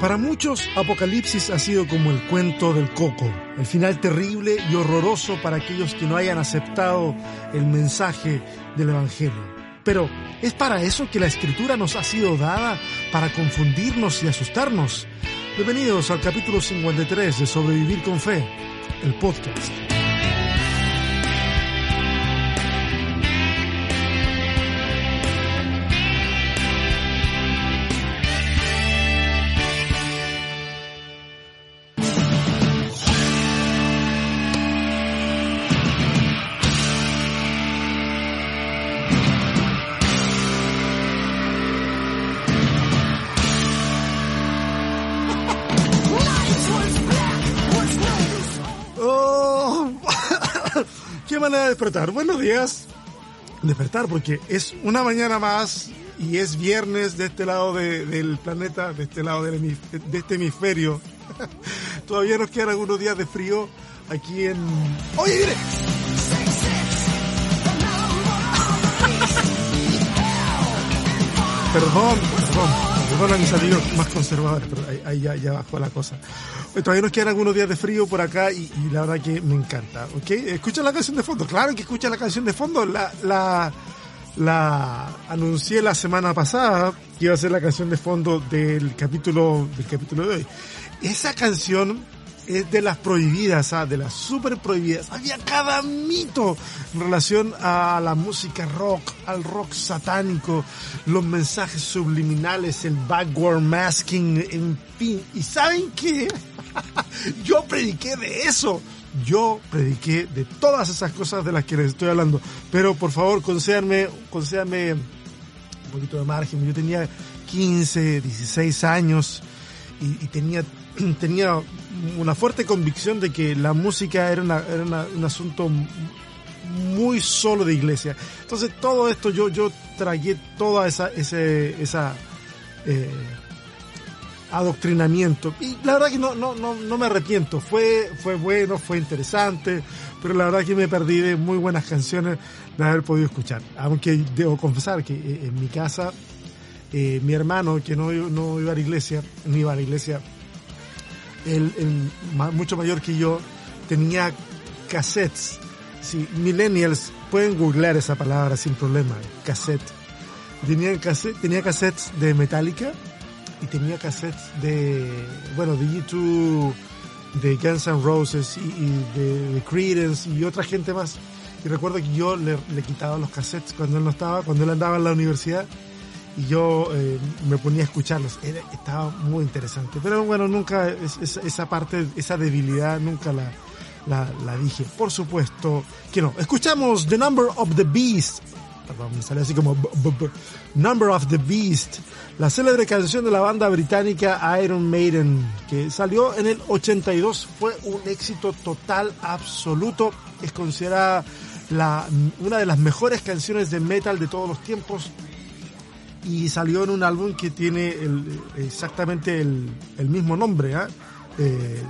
Para muchos, Apocalipsis ha sido como el cuento del coco, el final terrible y horroroso para aquellos que no hayan aceptado el mensaje del Evangelio. Pero, ¿es para eso que la escritura nos ha sido dada? ¿Para confundirnos y asustarnos? Bienvenidos al capítulo 53 de Sobrevivir con Fe, el podcast. Despertar. Buenos días. Despertar porque es una mañana más y es viernes de este lado de- del planeta, de este lado del de este hemisferio. Todavía nos quedan algunos días de frío aquí en... Oye, mire. Perdón, perdón, mis amigos más conservadores, pero ahí, ahí ya, ya bajó la cosa. Eh, Todavía nos quedan algunos días de frío por acá y, y la verdad que me encanta, ¿ok? Escucha la canción de fondo, claro que escucha la canción de fondo, la, la, la anuncié la semana pasada que iba a ser la canción de fondo del capítulo, del capítulo de hoy. Esa canción es de las prohibidas, ah, de las super prohibidas. Había cada mito en relación a la música rock, al rock satánico, los mensajes subliminales, el backward masking, en fin. ¿Y saben qué? Yo prediqué de eso. Yo prediqué de todas esas cosas de las que les estoy hablando. Pero por favor, concédanme, concédanme un poquito de margen. Yo tenía 15, 16 años y, y tenía, tenía una fuerte convicción de que la música era, una- era un asunto muy solo de iglesia. Entonces todo esto yo, yo tragué toda esa, ese, esa eh, adoctrinamiento. Y la verdad que no, no, no, no me arrepiento. Fue, fue bueno, fue interesante, pero la verdad que me perdí de muy buenas canciones de haber podido escuchar. Aunque debo confesar que eh, en mi casa, eh, mi hermano, que no, no iba a la iglesia, no iba a la iglesia, él, él, mucho mayor que yo, tenía cassettes. Sí, millennials pueden googlear esa palabra sin problema, cassette. Tenía, cassette, tenía cassettes de Metallica y tenía cassettes de, bueno, de U2, de Guns N' Roses y, y de, de Creedence y otra gente más. Y recuerdo que yo le, le quitaba los cassettes cuando él no estaba, cuando él andaba en la universidad y yo eh, me ponía a escucharlos. Era, estaba muy interesante. Pero bueno, nunca, es- es- esa parte, esa debilidad, nunca la, la, la dije. Por supuesto que no. Escuchamos The Number of the Beast. Perdón, me sale así como b- b- b- Number of the Beast, la célebre canción de la banda británica Iron Maiden, que salió en el 82, fue un éxito total, absoluto, es considerada la, una de las mejores canciones de metal de todos los tiempos y salió en un álbum que tiene el- exactamente el, el mismo nombre, ¿ah? Eh,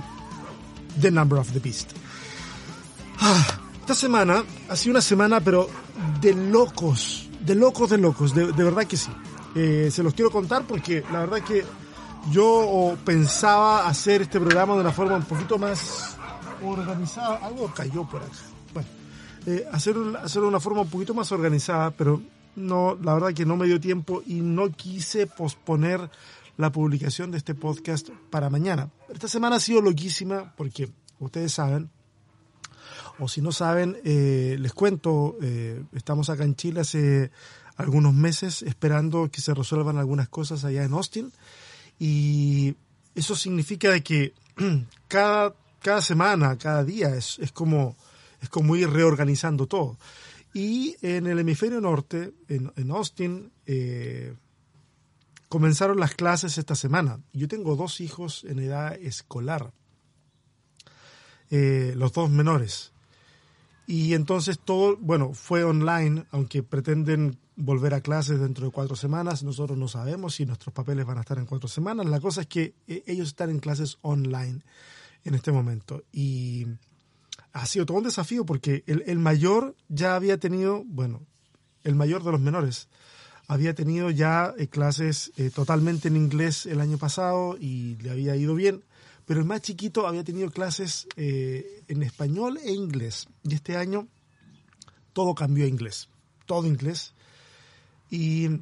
The Number of the Beast. Ah, esta semana ha sido una semana, pero de locos, de locos, de locos, de, de verdad que sí. Eh, se los quiero contar porque la verdad que yo pensaba hacer este programa de una forma un poquito más organizada. Algo cayó por acá. Bueno, eh, hacer, hacerlo de una forma un poquito más organizada, pero no, la verdad que no me dio tiempo y no quise posponer la publicación de este podcast para mañana. Esta semana ha sido loquísima porque ustedes saben, o si no saben, eh, les cuento, eh, estamos acá en Chile hace algunos meses esperando que se resuelvan algunas cosas allá en Austin y eso significa que cada, cada semana, cada día es, es como es como ir reorganizando todo. Y en el hemisferio norte, en, en Austin, eh, comenzaron las clases esta semana. Yo tengo dos hijos en edad escolar, eh, los dos menores. Y entonces todo, bueno, fue online, aunque pretenden volver a clases dentro de cuatro semanas. Nosotros no sabemos si nuestros papeles van a estar en cuatro semanas. La cosa es que eh, ellos están en clases online en este momento. Y ha sido todo un desafío porque el, el mayor ya había tenido, bueno, el mayor de los menores había tenido ya eh, clases eh, totalmente en inglés el año pasado y le había ido bien, pero el más chiquito había tenido clases eh, en español e inglés. Y este año todo cambió a inglés, todo inglés. Y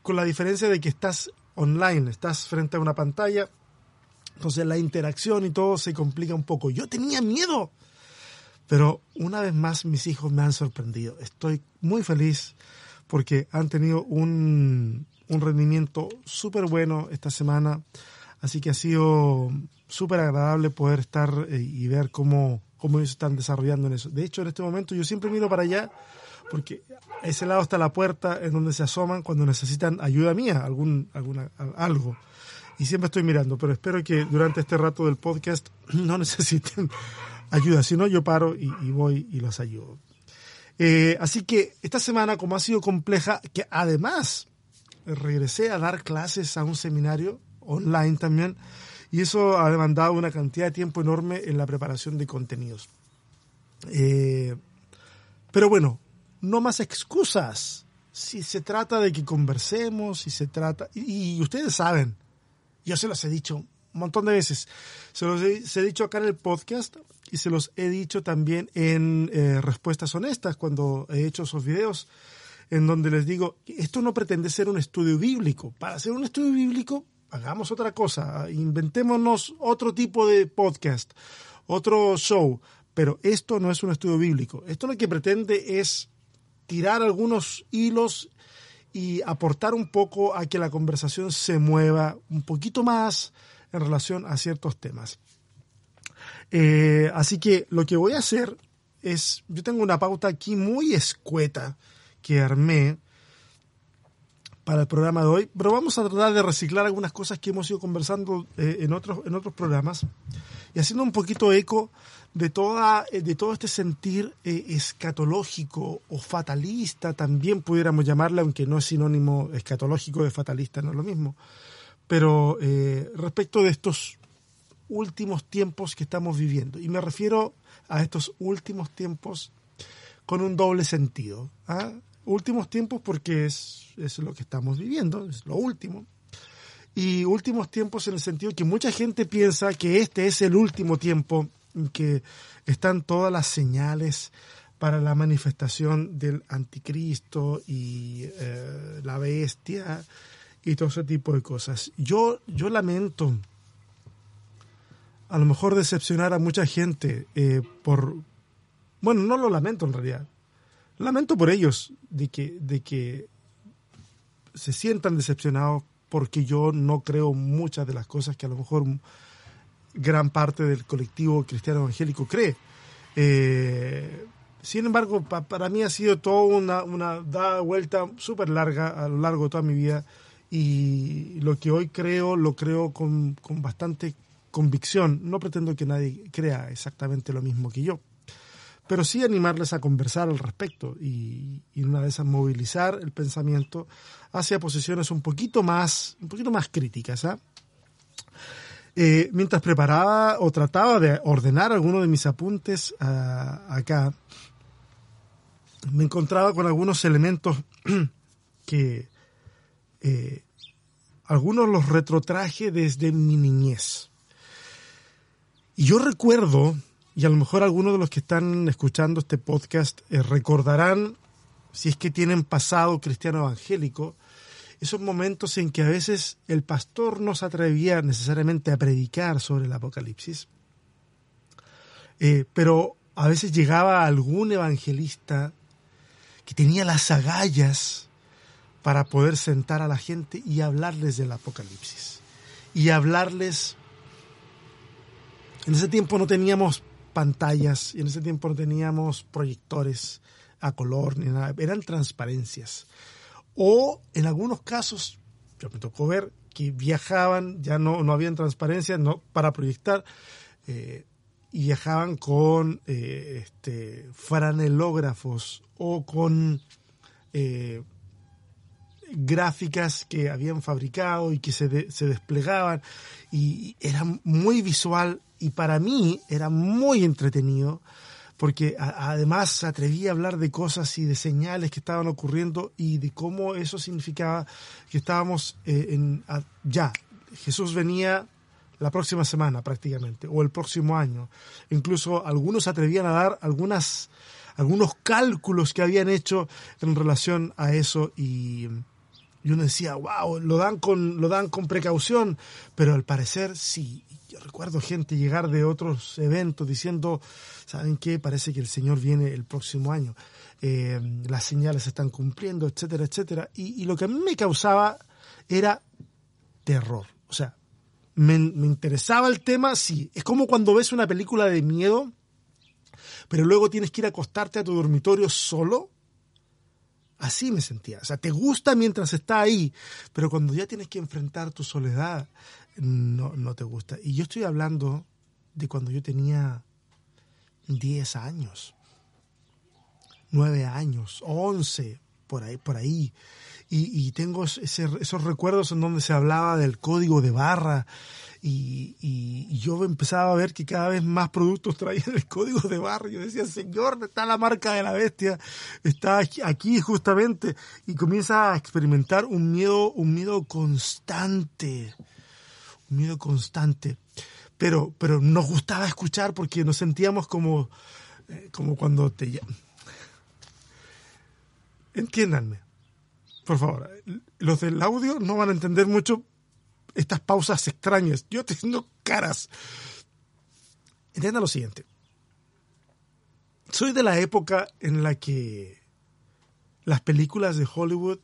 con la diferencia de que estás online, estás frente a una pantalla, entonces la interacción y todo se complica un poco. Yo tenía miedo, pero una vez más mis hijos me han sorprendido. Estoy muy feliz porque han tenido un, rendimiento súper bueno esta semana. Así que ha sido súper agradable poder estar eh, y ver cómo, cómo ellos están desarrollando en eso. De hecho, en este momento yo siempre miro para allá porque a ese lado está la puerta en donde se asoman cuando necesitan ayuda mía, algún, alguna, algo. Y siempre estoy mirando, pero espero que durante este rato del podcast no necesiten ayuda, si no yo paro y voy y los ayudo. Eh, así que esta semana, como ha sido compleja, que además regresé a dar clases a un seminario online también, y eso ha demandado una cantidad de tiempo enorme en la preparación de contenidos. Eh, pero bueno, no más excusas. Si se trata de que conversemos, si se trata... Y, ustedes saben, yo se los he dicho un montón de veces, se los he dicho acá en el podcast, y se los he dicho también en eh, respuestas honestas cuando he hecho esos videos en donde les digo, esto no pretende ser un estudio bíblico. Para hacer un estudio bíblico, hagamos otra cosa, inventémonos otro tipo de podcast, otro show, pero esto no es un estudio bíblico. Esto lo que pretende es tirar algunos hilos y aportar un poco a que la conversación se mueva un poquito más en relación a ciertos temas. Eh, así que lo que voy a hacer es, yo tengo una pauta aquí muy escueta que armé para el programa de hoy, pero vamos a tratar de reciclar algunas cosas que hemos ido conversando eh, en, otros, en otros programas y haciendo un poquito eco de, toda, eh, de todo este sentir escatológico o fatalista, también pudiéramos llamarle, aunque no es sinónimo escatológico de fatalista, no es lo mismo, pero respecto de estos últimos tiempos que estamos viviendo. Y me refiero a estos últimos tiempos con un doble sentido. ¿ah? Últimos tiempos porque es, es lo que estamos viviendo, es lo último. Y últimos tiempos en el sentido que mucha gente piensa que este es el último tiempo en que están todas las señales para la manifestación del anticristo y eh, la bestia y todo ese tipo de cosas. Yo, yo lamento a lo mejor decepcionar a mucha gente eh, por... Bueno, no lo lamento en realidad. Lamento por ellos de que, de que se sientan decepcionados porque yo no creo muchas de las cosas que a lo mejor gran parte del colectivo cristiano evangélico cree. Eh, sin embargo, para mí ha sido toda una, una vuelta súper larga a lo largo de toda mi vida y lo que hoy creo lo creo con, con bastante convicción. No pretendo que nadie crea exactamente lo mismo que yo, pero sí animarles a conversar al respecto y, una vez a movilizar el pensamiento hacia posiciones un poquito más, un poquito más críticas. ¿ah? Eh, mientras preparaba o trataba de ordenar algunos de mis apuntes ah, acá, me encontraba con algunos elementos que eh, algunos los retrotraje desde mi niñez. Y yo recuerdo, y a lo mejor algunos de los que están escuchando este podcast eh, recordarán, si es que tienen pasado cristiano evangélico, esos momentos en que a veces el pastor no se atrevía necesariamente a predicar sobre el Apocalipsis, eh, pero a veces llegaba algún evangelista que tenía las agallas para poder sentar a la gente y hablarles del Apocalipsis y hablarles en ese tiempo no teníamos pantallas y en ese tiempo no teníamos proyectores a color ni nada, eran transparencias. O en algunos casos, yo me tocó ver que viajaban, ya no, no habían transparencias no, para proyectar, eh, y viajaban con eh, este, franelógrafos o con eh, gráficas que habían fabricado y que se, se desplegaban y era muy visual y para mí era muy entretenido porque además se atrevía a hablar de cosas y de señales que estaban ocurriendo y de cómo eso significaba que estábamos eh, en, ya, Jesús venía la próxima semana prácticamente, o el próximo año. Incluso algunos atrevían a dar algunas, algunos cálculos que habían hecho en relación a eso y, y uno decía, wow, lo dan, con, lo dan con precaución, pero al parecer sí. Yo recuerdo gente llegar de otros eventos diciendo, ¿saben qué? Parece que el Señor viene el próximo año. Eh, las señales se están cumpliendo, etcétera, etcétera. Y, y, lo que a mí me causaba era terror. O sea, me, me interesaba el tema, sí. Es como cuando ves una película de miedo, pero luego tienes que ir a acostarte a tu dormitorio solo Así me sentía. O sea, te gusta mientras está ahí, pero cuando ya tienes que enfrentar tu soledad, no, no te gusta. Y yo estoy hablando de cuando yo tenía 10 años, 9 años, 11, por ahí. Por ahí. Y, y tengo esos recuerdos en donde se hablaba del código de barra y, y, yo empezaba a ver que cada vez más productos traían el código de barrio. Decía, señor, está la marca de la bestia, está aquí, justamente, y comienza a experimentar un miedo, un miedo constante, un miedo constante. Pero, pero nos gustaba escuchar porque nos sentíamos como, eh, como cuando te... Entiéndanme, por favor, los del audio no van a entender mucho estas pausas extrañas. Yo tengo caras. Entienda lo siguiente. Soy de la época en la que las películas de Hollywood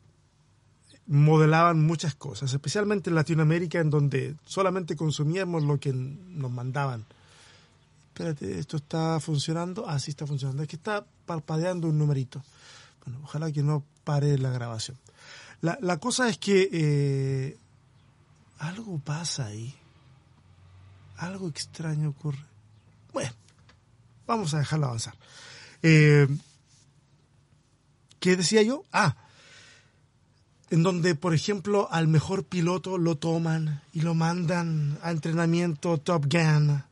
modelaban muchas cosas, especialmente en Latinoamérica, en donde solamente consumíamos lo que nos mandaban. Espérate, ¿esto está funcionando? Ah, sí está funcionando. Es que está parpadeando un numerito. Bueno, ojalá que no pare la grabación. La, la cosa es que eh, algo pasa ahí. Algo extraño ocurre. Bueno, vamos a dejarlo avanzar. Eh, ¿Qué decía yo? Ah, en donde, por ejemplo, al mejor piloto lo toman y lo mandan a entrenamiento Top Gun,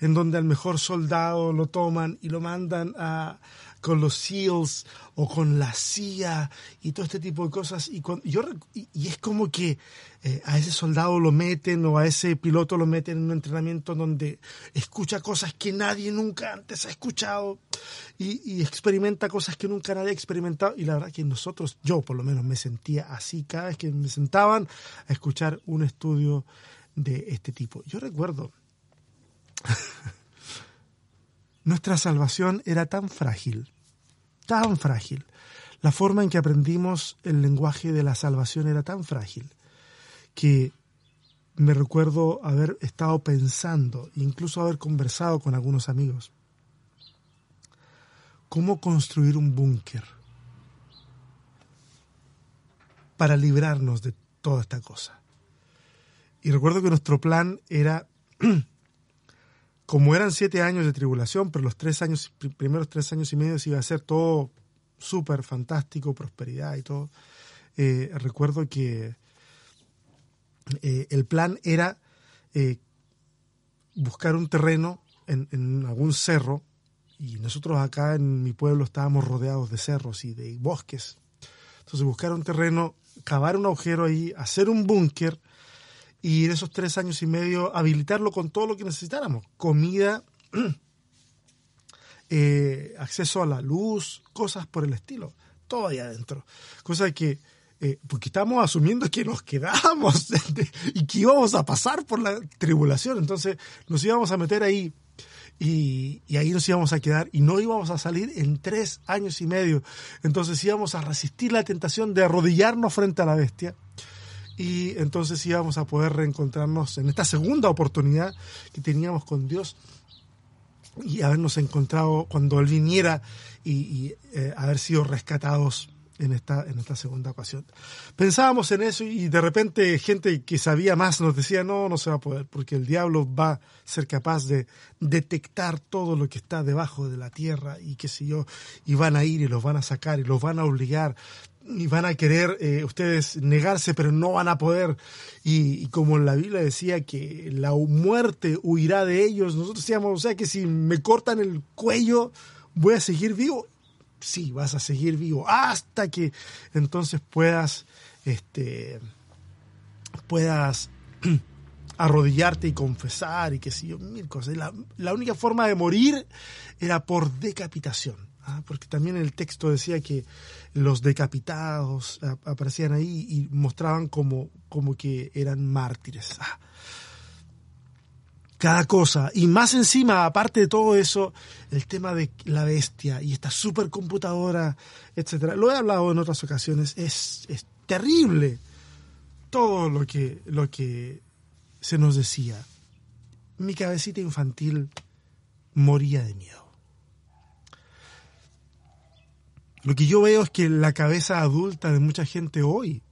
en donde al mejor soldado lo toman y lo mandan a, con los SEALs o con la CIA y todo este tipo de cosas. Y, yo, y, es como que eh, a ese soldado lo meten o a ese piloto lo meten en un entrenamiento donde escucha cosas que nadie nunca antes ha escuchado y, experimenta cosas que nunca nadie ha experimentado. Y la verdad que nosotros, yo por lo menos me sentía así cada vez que me sentaban a escuchar un estudio de este tipo. Yo recuerdo Nuestra salvación era tan frágil, tan frágil. La forma en que aprendimos el lenguaje de la salvación era tan frágil que me recuerdo haber estado pensando, incluso haber conversado con algunos amigos, cómo construir un búnker para librarnos de toda esta cosa. Y recuerdo que nuestro plan era como eran siete años de tribulación, pero los tres años, primeros tres años y medio iba a ser todo súper fantástico, prosperidad y todo, eh, recuerdo que eh, el plan era eh, buscar un terreno en, en, algún cerro, y nosotros acá en mi pueblo estábamos rodeados de cerros y de bosques. Entonces buscar un terreno, cavar un agujero ahí, hacer un búnker, y en esos tres años y medio habilitarlo con todo lo que necesitáramos, comida, eh, acceso a la luz, cosas por el estilo, todo ahí adentro. Cosa que, eh, porque estamos asumiendo que nos quedamos y que íbamos a pasar por la tribulación, entonces nos íbamos a meter ahí y, y, ahí nos íbamos a quedar y no íbamos a salir en tres años y medio. Entonces íbamos a resistir la tentación de arrodillarnos frente a la bestia y entonces íbamos a poder reencontrarnos en esta segunda oportunidad que teníamos con Dios y habernos encontrado cuando Él viniera y, eh, haber sido rescatados en esta, en esta segunda ocasión. Pensábamos en eso y de repente gente que sabía más nos decía, no, no se va a poder, porque el diablo va a ser capaz de detectar todo lo que está debajo de la tierra y qué sé yo, y van a ir y los van a sacar y los van a obligar y van a querer eh, ustedes negarse, pero no van a poder. Y, como la Biblia decía que la muerte huirá de ellos, nosotros decíamos, o sea que si me cortan el cuello, voy a seguir vivo. Sí, vas a seguir vivo hasta que entonces puedas, este, puedas arrodillarte y confesar y que sí, mil cosas. La, la única forma de morir era por decapitación, ¿ah? porque también el texto decía que los decapitados aparecían ahí y mostraban como, como que eran mártires. Ah. Cada cosa. Y más encima, aparte de todo eso, el tema de la bestia y esta supercomputadora, etcétera. Lo he hablado en otras ocasiones. Es, es terrible todo lo que, lo que se nos decía. Mi cabecita infantil moría de miedo. Lo que yo veo es que la cabeza adulta de mucha gente hoy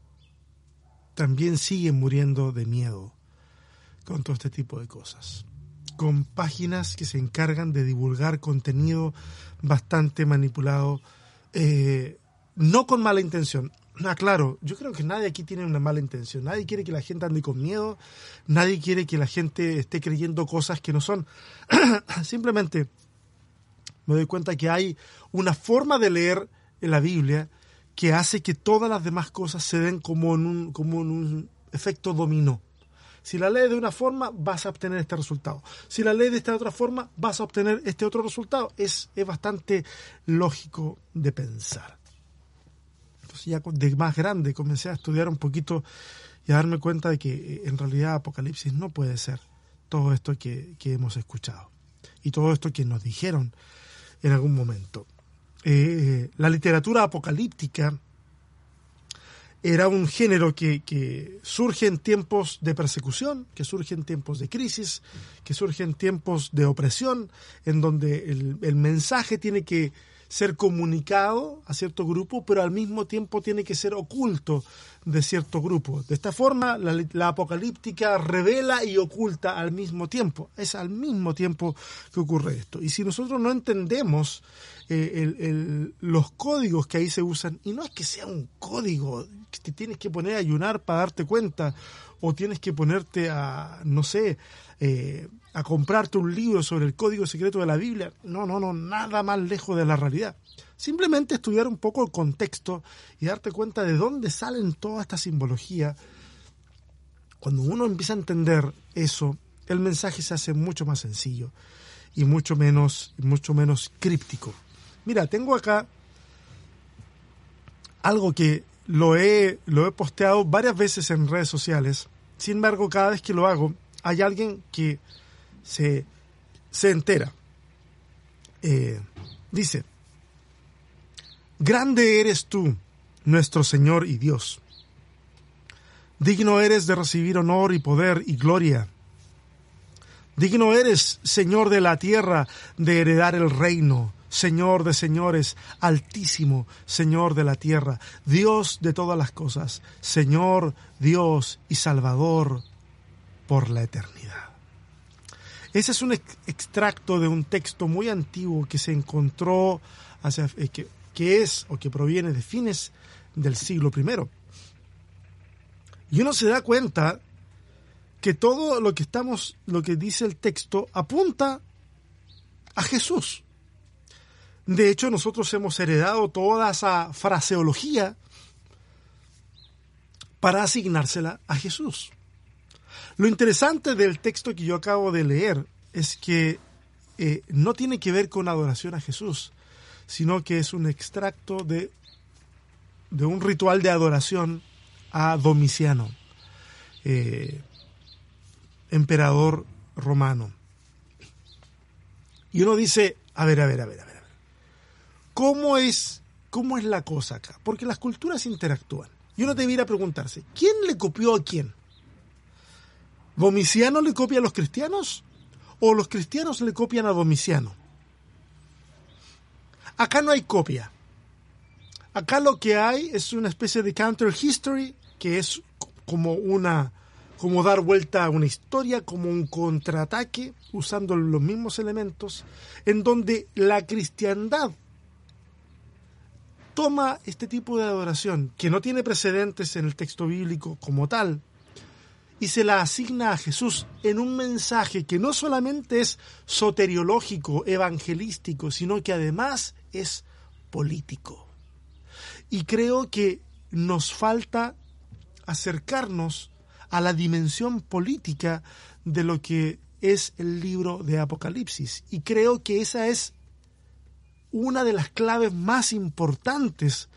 también sigue muriendo de miedo con todo este tipo de cosas. Con páginas que se encargan de divulgar contenido bastante manipulado, eh, no con mala intención. Ah, claro, yo creo que nadie aquí tiene una mala intención. Nadie quiere que la gente ande con miedo. Nadie quiere que la gente esté creyendo cosas que no son. Simplemente me doy cuenta que hay una forma de leer en la Biblia que hace que todas las demás cosas se den como en un, como en un efecto dominó. Si la lees de una forma, vas a obtener este resultado. Si la lees de esta otra forma, vas a obtener este otro resultado. Es, es bastante lógico de pensar. Entonces ya de más grande comencé a estudiar un poquito y a darme cuenta de que eh, en realidad Apocalipsis no puede ser todo esto que, que hemos escuchado y todo esto que nos dijeron en algún momento. Eh, la literatura apocalíptica era un género que, surge en tiempos de persecución, que surge en tiempos de crisis, que surge en tiempos de opresión, en donde el, el mensaje tiene que ser comunicado a cierto grupo, pero al mismo tiempo tiene que ser oculto de cierto grupo. De esta forma, la, apocalíptica revela y oculta al mismo tiempo. Es al mismo tiempo que ocurre esto. Y si nosotros no entendemos eh, los códigos que ahí se usan, y no es que sea un código que te tienes que poner a ayunar para darte cuenta, o tienes que ponerte a, no sé, eh, a comprarte un libro sobre el código secreto de la Biblia. No, no, no, nada más lejos de la realidad. Simplemente estudiar un poco el contexto y darte cuenta de dónde salen toda esta simbología. Cuando uno empieza a entender eso, el mensaje se hace mucho más sencillo y mucho menos, mucho menos críptico. Mira, tengo acá algo que lo he, lo he posteado varias veces en redes sociales. Sin embargo, cada vez que lo hago, hay alguien que se, se entera. Eh, dice, Grande eres tú, nuestro Señor y Dios. Digno eres de recibir honor y poder y gloria. Digno eres, Señor de la tierra, de heredar el reino, Señor de señores, altísimo, Señor de la tierra, Dios de todas las cosas, Señor, Dios y Salvador por la eternidad. Ese es un extracto de un texto muy antiguo que se encontró, hacia, eh, que, es o que proviene de fines del siglo I. Y uno se da cuenta que todo lo que estamos, lo que dice el texto, apunta a Jesús. De hecho, nosotros hemos heredado toda esa fraseología para asignársela a Jesús. Lo interesante del texto que yo acabo de leer es que eh, no tiene que ver con adoración a Jesús, sino que es un extracto de, de un ritual de adoración a Domiciano, eh, emperador romano. Y uno dice, a ver, a ver, a ver, a ver, ¿cómo es, cómo es la cosa acá? Porque las culturas interactúan. Y uno debiera preguntarse, ¿quién le copió a quién? ¿Domiciano le copia a los cristianos? ¿O los cristianos le copian a Domiciano? Acá no hay copia. Acá lo que hay es una especie de counter history, que es como una como dar vuelta a una historia, como un contraataque, usando los mismos elementos, en donde la cristiandad toma este tipo de adoración, que no tiene precedentes en el texto bíblico como tal, y se la asigna a Jesús en un mensaje que no solamente es soteriológico, evangelístico, sino que además es político. Y creo que nos falta acercarnos a la dimensión política de lo que es el libro de Apocalipsis. Y creo que esa es una de las claves más importantes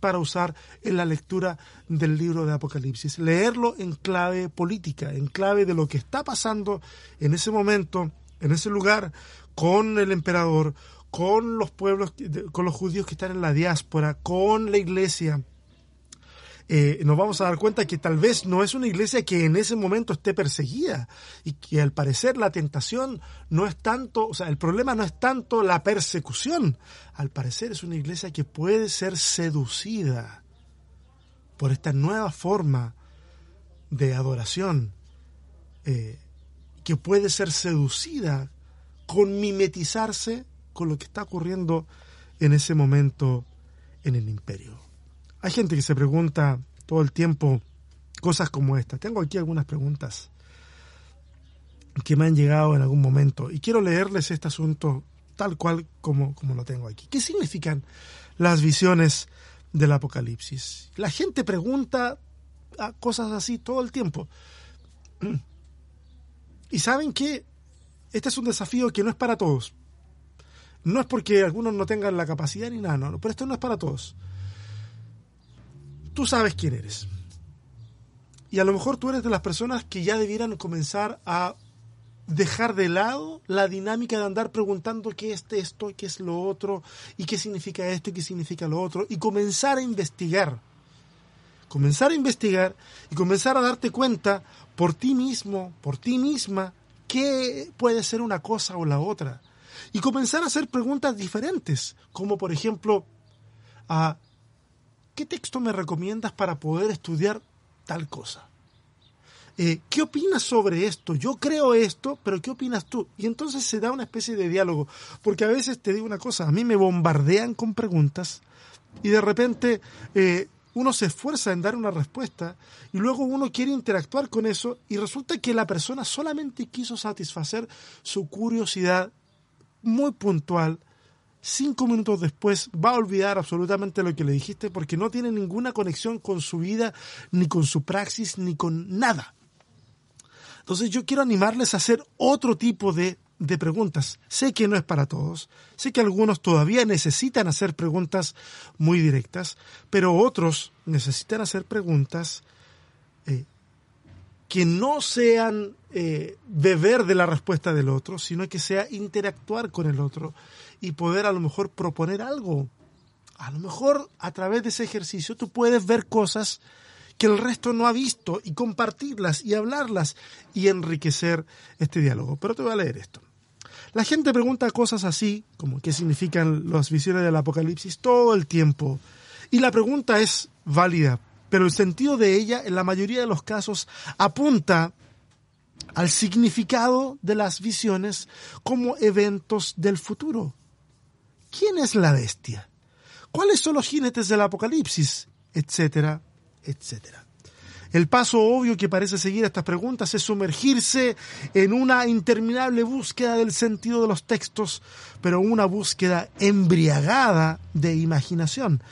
para usar en la lectura del libro de Apocalipsis. Leerlo en clave política, en clave de lo que está pasando en ese momento, en ese lugar, con el emperador, con los pueblos, con los judíos que están en la diáspora, con la iglesia, eh, nos vamos a dar cuenta que tal vez no es una iglesia que en ese momento esté perseguida y que al parecer la tentación no es tanto, o sea, el problema no es tanto la persecución, al parecer es una iglesia que puede ser seducida por esta nueva forma de adoración, eh, que puede ser seducida con mimetizarse con lo que está ocurriendo en ese momento en el imperio. Hay gente que se pregunta todo el tiempo cosas como esta. Tengo aquí algunas preguntas que me han llegado en algún momento y quiero leerles este asunto tal cual como, como lo tengo aquí. ¿Qué significan las visiones del Apocalipsis? La gente pregunta cosas así todo el tiempo. Y saben que este es un desafío que no es para todos. No es porque algunos no tengan la capacidad ni nada, no, pero esto no es para todos tú sabes quién eres. Y a lo mejor tú eres de las personas que ya debieran comenzar a dejar de lado la dinámica de andar preguntando qué es esto, qué es lo otro, y qué significa esto y qué significa lo otro, y comenzar a investigar. Comenzar a investigar y comenzar a darte cuenta por ti mismo, por ti misma, qué puede ser una cosa o la otra. Y comenzar a hacer preguntas diferentes, como por ejemplo, a ¿qué texto me recomiendas para poder estudiar tal cosa? Eh, ¿Qué opinas sobre esto? Yo creo esto, pero ¿qué opinas tú? Y entonces se da una especie de diálogo, porque a veces te digo una cosa, a mí me bombardean con preguntas y de repente eh, uno se esfuerza en dar una respuesta y luego uno quiere interactuar con eso y resulta que la persona solamente quiso satisfacer su curiosidad muy puntual cinco minutos después va a olvidar absolutamente lo que le dijiste porque no tiene ninguna conexión con su vida, ni con su praxis, ni con nada. Entonces yo quiero animarles a hacer otro tipo de, de preguntas. Sé que no es para todos, sé que algunos todavía necesitan hacer preguntas muy directas, pero otros necesitan hacer preguntas eh, que no sean eh, beber de la respuesta del otro, sino que sea interactuar con el otro y poder a lo mejor proponer algo. A lo mejor a través de ese ejercicio tú puedes ver cosas que el resto no ha visto y compartirlas y hablarlas y enriquecer este diálogo. Pero te voy a leer esto. La gente pregunta cosas así, como qué significan las visiones del Apocalipsis, todo el tiempo. Y la pregunta es válida, pero el sentido de ella en la mayoría de los casos apunta al significado de las visiones como eventos del futuro. ¿Quién es la bestia? ¿Cuáles son los jinetes del Apocalipsis? Etcétera, etcétera. El paso obvio que parece seguir a estas preguntas es sumergirse en una interminable búsqueda del sentido de los textos, pero una búsqueda embriagada de imaginación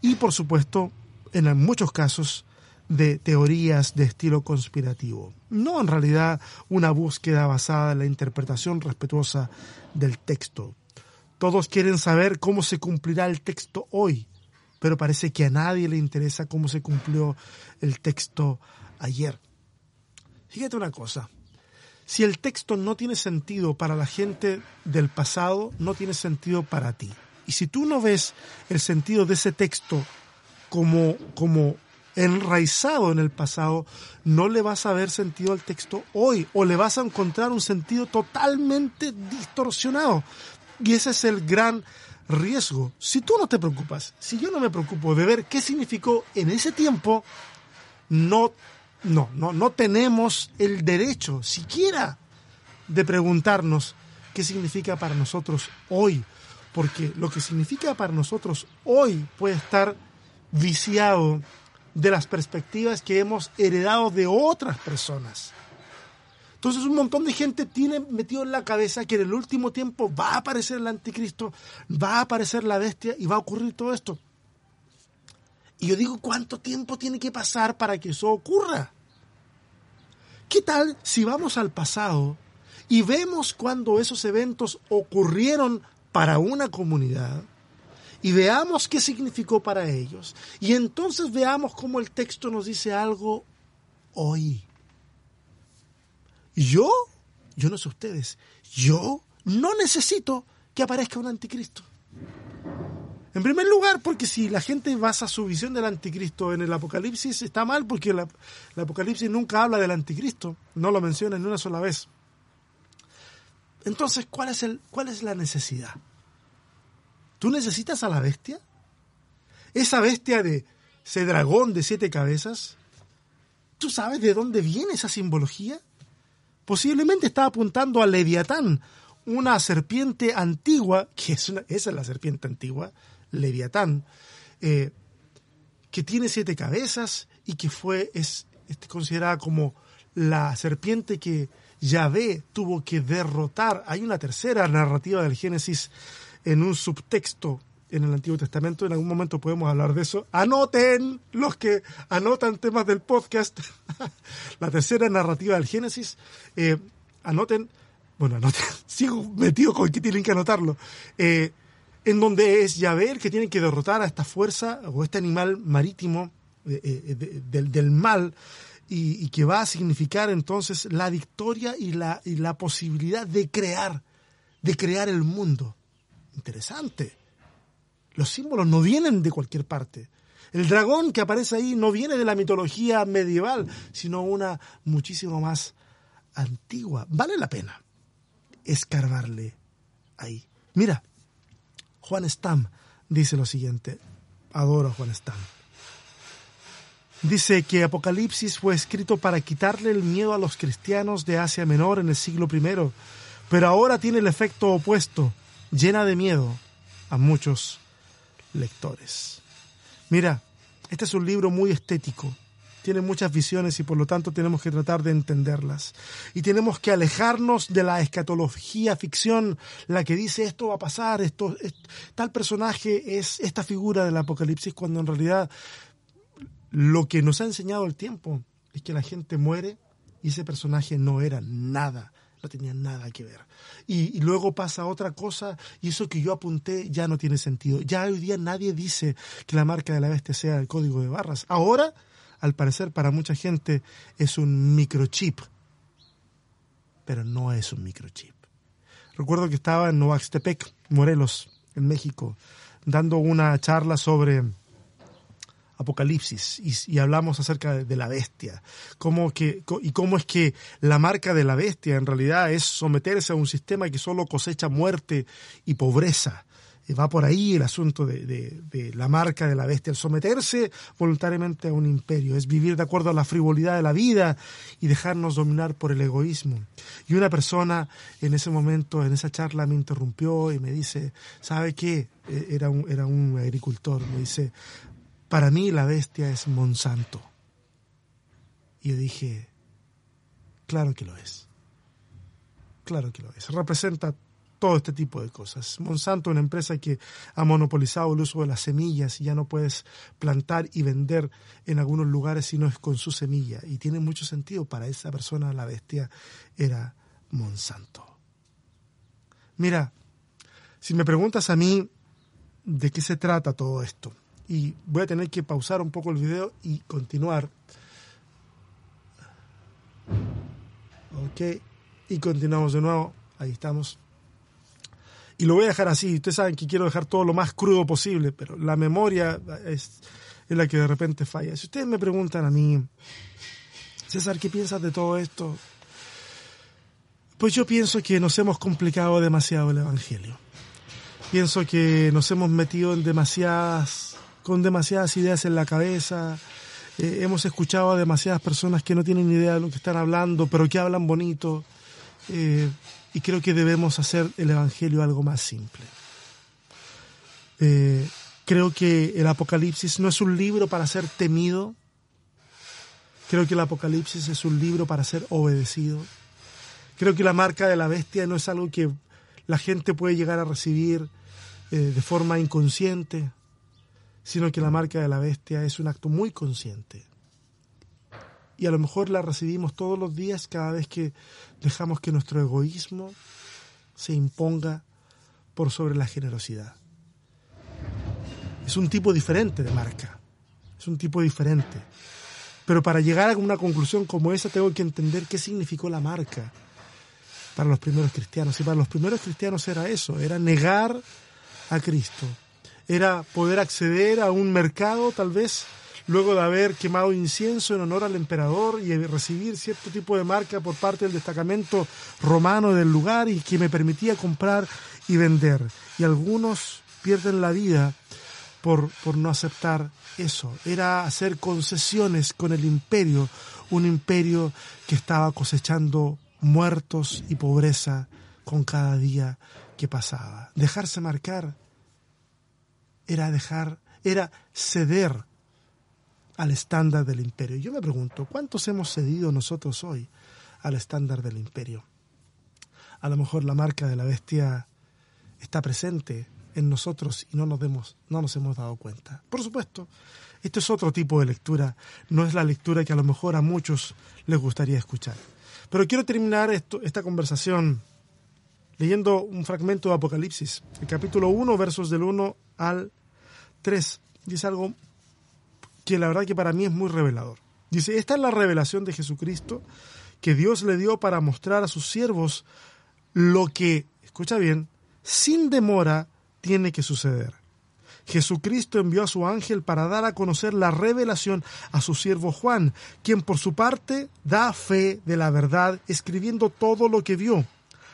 y, por supuesto, en muchos casos, de teorías de estilo conspirativo. No en realidad una búsqueda basada en la interpretación respetuosa del texto. Todos quieren saber cómo se cumplirá el texto hoy, pero parece que a nadie le interesa cómo se cumplió el texto ayer. Fíjate una cosa, si el texto no tiene sentido para la gente del pasado, no tiene sentido para ti. Y si tú no ves el sentido de ese texto como, como enraizado en el pasado, no le vas a ver sentido al texto hoy o le vas a encontrar un sentido totalmente distorsionado. Y ese es el gran riesgo. Si tú no te preocupas, si yo no me preocupo de ver qué significó en ese tiempo, no, no, no, no tenemos el derecho siquiera de preguntarnos qué significa para nosotros hoy. porque lo que significa para nosotros hoy puede estar viciado de las perspectivas que hemos heredado de otras personas. Entonces un montón de gente tiene metido en la cabeza que en el último tiempo va a aparecer el anticristo, va a aparecer la bestia y va a ocurrir todo esto. Y yo digo, ¿cuánto tiempo tiene que pasar para que eso ocurra? ¿Qué tal si vamos al pasado y vemos cuando esos eventos ocurrieron para una comunidad y veamos qué significó para ellos? Y entonces veamos cómo el texto nos dice algo hoy. Yo, yo no sé ustedes, yo no necesito que aparezca un anticristo. En primer lugar, porque si la gente basa su visión del anticristo en el Apocalipsis, está mal porque el Apocalipsis nunca habla del anticristo, no lo menciona ni una sola vez. Entonces, ¿cuál es, el, ¿cuál es la necesidad? ¿Tú necesitas a la bestia? Esa bestia de ese dragón de siete cabezas, ¿tú sabes de dónde viene esa simbología? Posiblemente está apuntando a Leviatán, una serpiente antigua, que es esa es la serpiente antigua, Leviatán, eh, que tiene siete cabezas y que fue es, considerada como la serpiente que Yahvé tuvo que derrotar. Hay una tercera narrativa del Génesis en un subtexto en el Antiguo Testamento. En algún momento podemos hablar de eso. Anoten los que anotan temas del podcast. la tercera narrativa del Génesis. Eh, anoten, bueno, anoten, sigo metido con que tienen que anotarlo. Eh, en donde es Yahvé que tiene que derrotar a esta fuerza o este animal marítimo eh, del, mal y, y, que va a significar entonces la victoria y la, y la posibilidad de crear, de crear el mundo. Interesante. Los símbolos no vienen de cualquier parte. El dragón que aparece ahí no viene de la mitología medieval, sino una muchísimo más antigua. Vale la pena escarbarle ahí. Mira, Juan Stam dice lo siguiente. Adoro a Juan Stam. Dice que Apocalipsis fue escrito para quitarle el miedo a los cristianos de Asia Menor en el siglo I, pero ahora tiene el efecto opuesto, llena de miedo a muchos lectores. Mira, este es un libro muy estético, tiene muchas visiones y por lo tanto tenemos que tratar de entenderlas. Y tenemos que alejarnos de la escatología ficción, la que dice esto va a pasar, esto, tal personaje es esta figura del Apocalipsis, cuando en realidad lo que nos ha enseñado el tiempo es que la gente muere y ese personaje no era nada no tenía nada que ver. Y, luego pasa otra cosa y eso que yo apunté ya no tiene sentido. Ya hoy día nadie dice que la marca de la bestia sea el código de barras. Ahora, al parecer, para mucha gente es un microchip, pero no es un microchip. Recuerdo que estaba en Novaxtepec, Morelos, en México, dando una charla sobre Apocalipsis y, hablamos acerca de, la bestia cómo que, y cómo es que la marca de la bestia en realidad es someterse a un sistema que solo cosecha muerte y pobreza. va por ahí el asunto de, la marca de la bestia, el someterse voluntariamente a un imperio, es vivir de acuerdo a la frivolidad de la vida y dejarnos dominar por el egoísmo. Y una persona en ese momento, en esa charla, me interrumpió y me dice, ¿sabe qué? E, era un, era un agricultor, me dice, para mí la bestia es Monsanto. Y yo dije, claro que lo es. Claro que lo es. Representa todo este tipo de cosas. Monsanto, una empresa que ha monopolizado el uso de las semillas y ya no puedes plantar y vender en algunos lugares si no es con su semilla. Y tiene mucho sentido. Para esa persona la bestia era Monsanto. Mira, si me preguntas a mí de qué se trata todo esto, y voy a tener que pausar un poco el video y continuar. Ok, y continuamos de nuevo. Ahí estamos. Y lo voy a dejar así. Ustedes saben que quiero dejar todo lo más crudo posible, pero la memoria es, es la que de repente falla. Si ustedes me preguntan a mí, César, ¿qué piensas de todo esto? Pues yo pienso que nos hemos complicado demasiado el Evangelio. Pienso que nos hemos metido en demasiadas con demasiadas ideas en la cabeza. Eh, hemos escuchado a demasiadas personas que no tienen idea de lo que están hablando, pero que hablan bonito. Eh, y creo que debemos hacer el Evangelio algo más simple. Eh, creo que el Apocalipsis no es un libro para ser temido. Creo que el Apocalipsis es un libro para ser obedecido. Creo que la marca de la bestia no es algo que la gente puede llegar a recibir de forma inconsciente, sino que la marca de la bestia es un acto muy consciente. Y a lo mejor la recibimos todos los días cada vez que dejamos que nuestro egoísmo se imponga por sobre la generosidad. Es un tipo diferente de marca, es un tipo diferente. Pero para llegar a una conclusión como esa tengo que entender qué significó la marca para los primeros cristianos. Y para los primeros cristianos era eso, era negar a Cristo, era poder acceder a un mercado tal vez luego de haber quemado incienso en honor al emperador y recibir cierto tipo de marca por parte del destacamento romano del lugar y que me permitía comprar y vender. Y algunos pierden la vida por, por no aceptar eso. Era hacer concesiones con el imperio, un imperio que estaba cosechando muertos y pobreza con cada día que pasaba. Dejarse marcar era dejar, era ceder al estándar del imperio. Yo me pregunto, ¿cuántos hemos cedido nosotros hoy al estándar del imperio? A lo mejor la marca de la bestia está presente en nosotros y no nos, demos, no nos hemos dado cuenta. Por supuesto, esto es otro tipo de lectura, no es la lectura que a lo mejor a muchos les gustaría escuchar. Pero quiero terminar esto, esta conversación leyendo un fragmento de Apocalipsis, el capítulo 1, versos del 1 al 3. Dice algo que la verdad que para mí es muy revelador. Dice, esta es la revelación de Jesucristo que Dios le dio para mostrar a sus siervos lo que, escucha bien, sin demora tiene que suceder. Jesucristo envió a su ángel para dar a conocer la revelación a su siervo Juan, quien por su parte da fe de la verdad escribiendo todo lo que vio,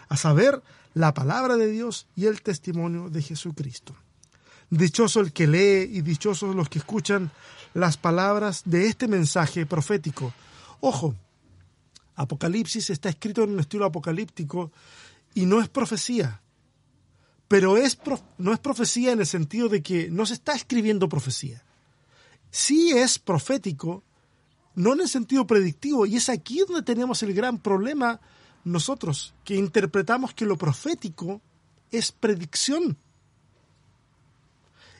a saber, la palabra de Dios y el testimonio de Jesucristo. Dichoso el que lee y dichosos los que escuchan las palabras de este mensaje profético. Ojo, Apocalipsis está escrito en un estilo apocalíptico y no es profecía. Pero es no es profecía en el sentido de que no se está escribiendo profecía. Sí es profético, no en el sentido predictivo, y es aquí donde tenemos el gran problema nosotros, que interpretamos que lo profético es predicción.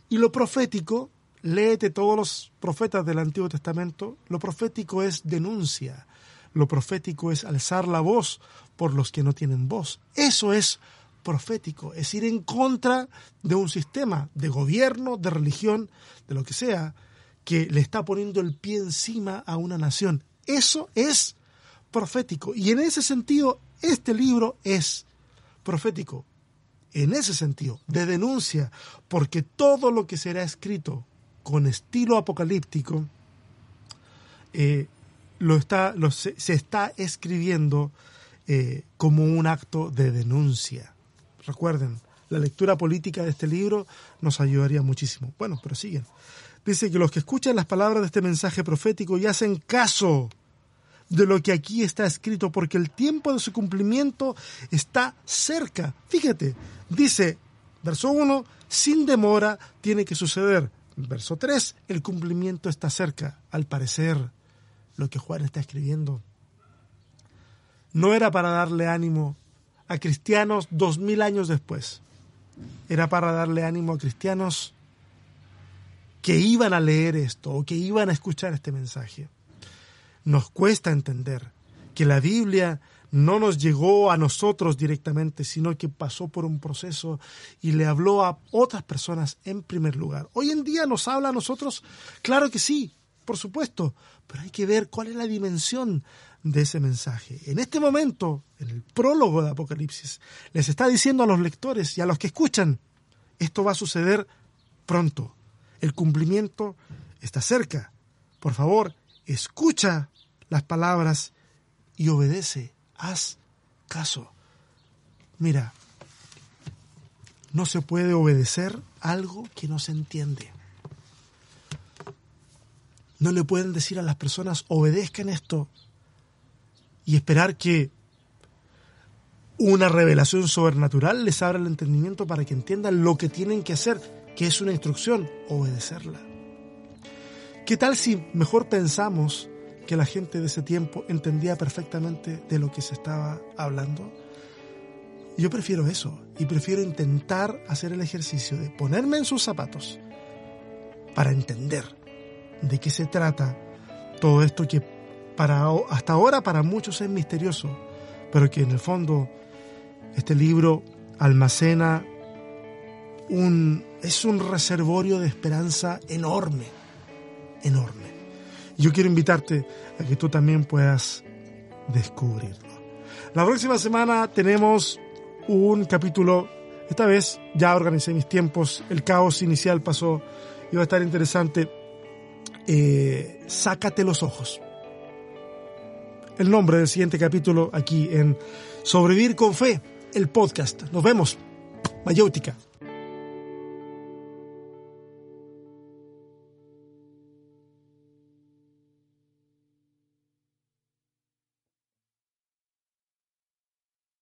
Y lo profético léete todos los profetas del Antiguo Testamento, lo profético es denuncia, lo profético es alzar la voz por los que no tienen voz. Eso es profético, es ir en contra de un sistema de gobierno, de religión, de lo que sea, que le está poniendo el pie encima a una nación. Eso es profético. Y en ese sentido, este libro es profético. En ese sentido, de denuncia, porque todo lo que será escrito con estilo apocalíptico, eh, lo está, se, está escribiendo eh, como un acto de denuncia. Recuerden, la lectura política de este libro nos ayudaría muchísimo. Bueno, pero siguen. Dice que los que escuchan las palabras de este mensaje profético y hacen caso de lo que aquí está escrito, porque el tiempo de su cumplimiento está cerca. Fíjate, dice, verso 1, sin demora tiene que suceder. Verso 3, el cumplimiento está cerca, al parecer, lo que Juan está escribiendo. No era para darle ánimo a cristianos dos mil años después. Era para darle ánimo a cristianos que iban a leer esto o que iban a escuchar este mensaje. Nos cuesta entender que la Biblia no nos llegó a nosotros directamente, sino que pasó por un proceso y le habló a otras personas en primer lugar. Hoy en día nos habla a nosotros, claro que sí, por supuesto, pero hay que ver cuál es la dimensión de ese mensaje. En este momento, en el prólogo de Apocalipsis, les está diciendo a los lectores y a los que escuchan, esto va a suceder pronto. El cumplimiento está cerca. Por favor, escucha las palabras y obedece haz caso. Mira, no se puede obedecer algo que no se entiende. No le pueden decir a las personas obedezcan esto y esperar que una revelación sobrenatural les abra el entendimiento para que entiendan lo que tienen que hacer. que es una instrucción, obedecerla. ¿Qué tal si mejor pensamos que la gente de ese tiempo entendía perfectamente de lo que se estaba hablando? Yo prefiero eso y prefiero intentar hacer el ejercicio de ponerme en sus zapatos para entender de qué se trata todo esto que para, hasta ahora para muchos es misterioso, pero que en el fondo este libro almacena un, es un reservorio de esperanza enorme, enorme. Yo quiero invitarte a que tú también puedas descubrirlo. La próxima semana tenemos un capítulo, esta vez ya organicé mis tiempos, el caos inicial pasó y va a estar interesante. Eh, sácate los ojos. El nombre del siguiente capítulo aquí en Sobrevivir con Fe, el podcast. Nos vemos. Mayótica.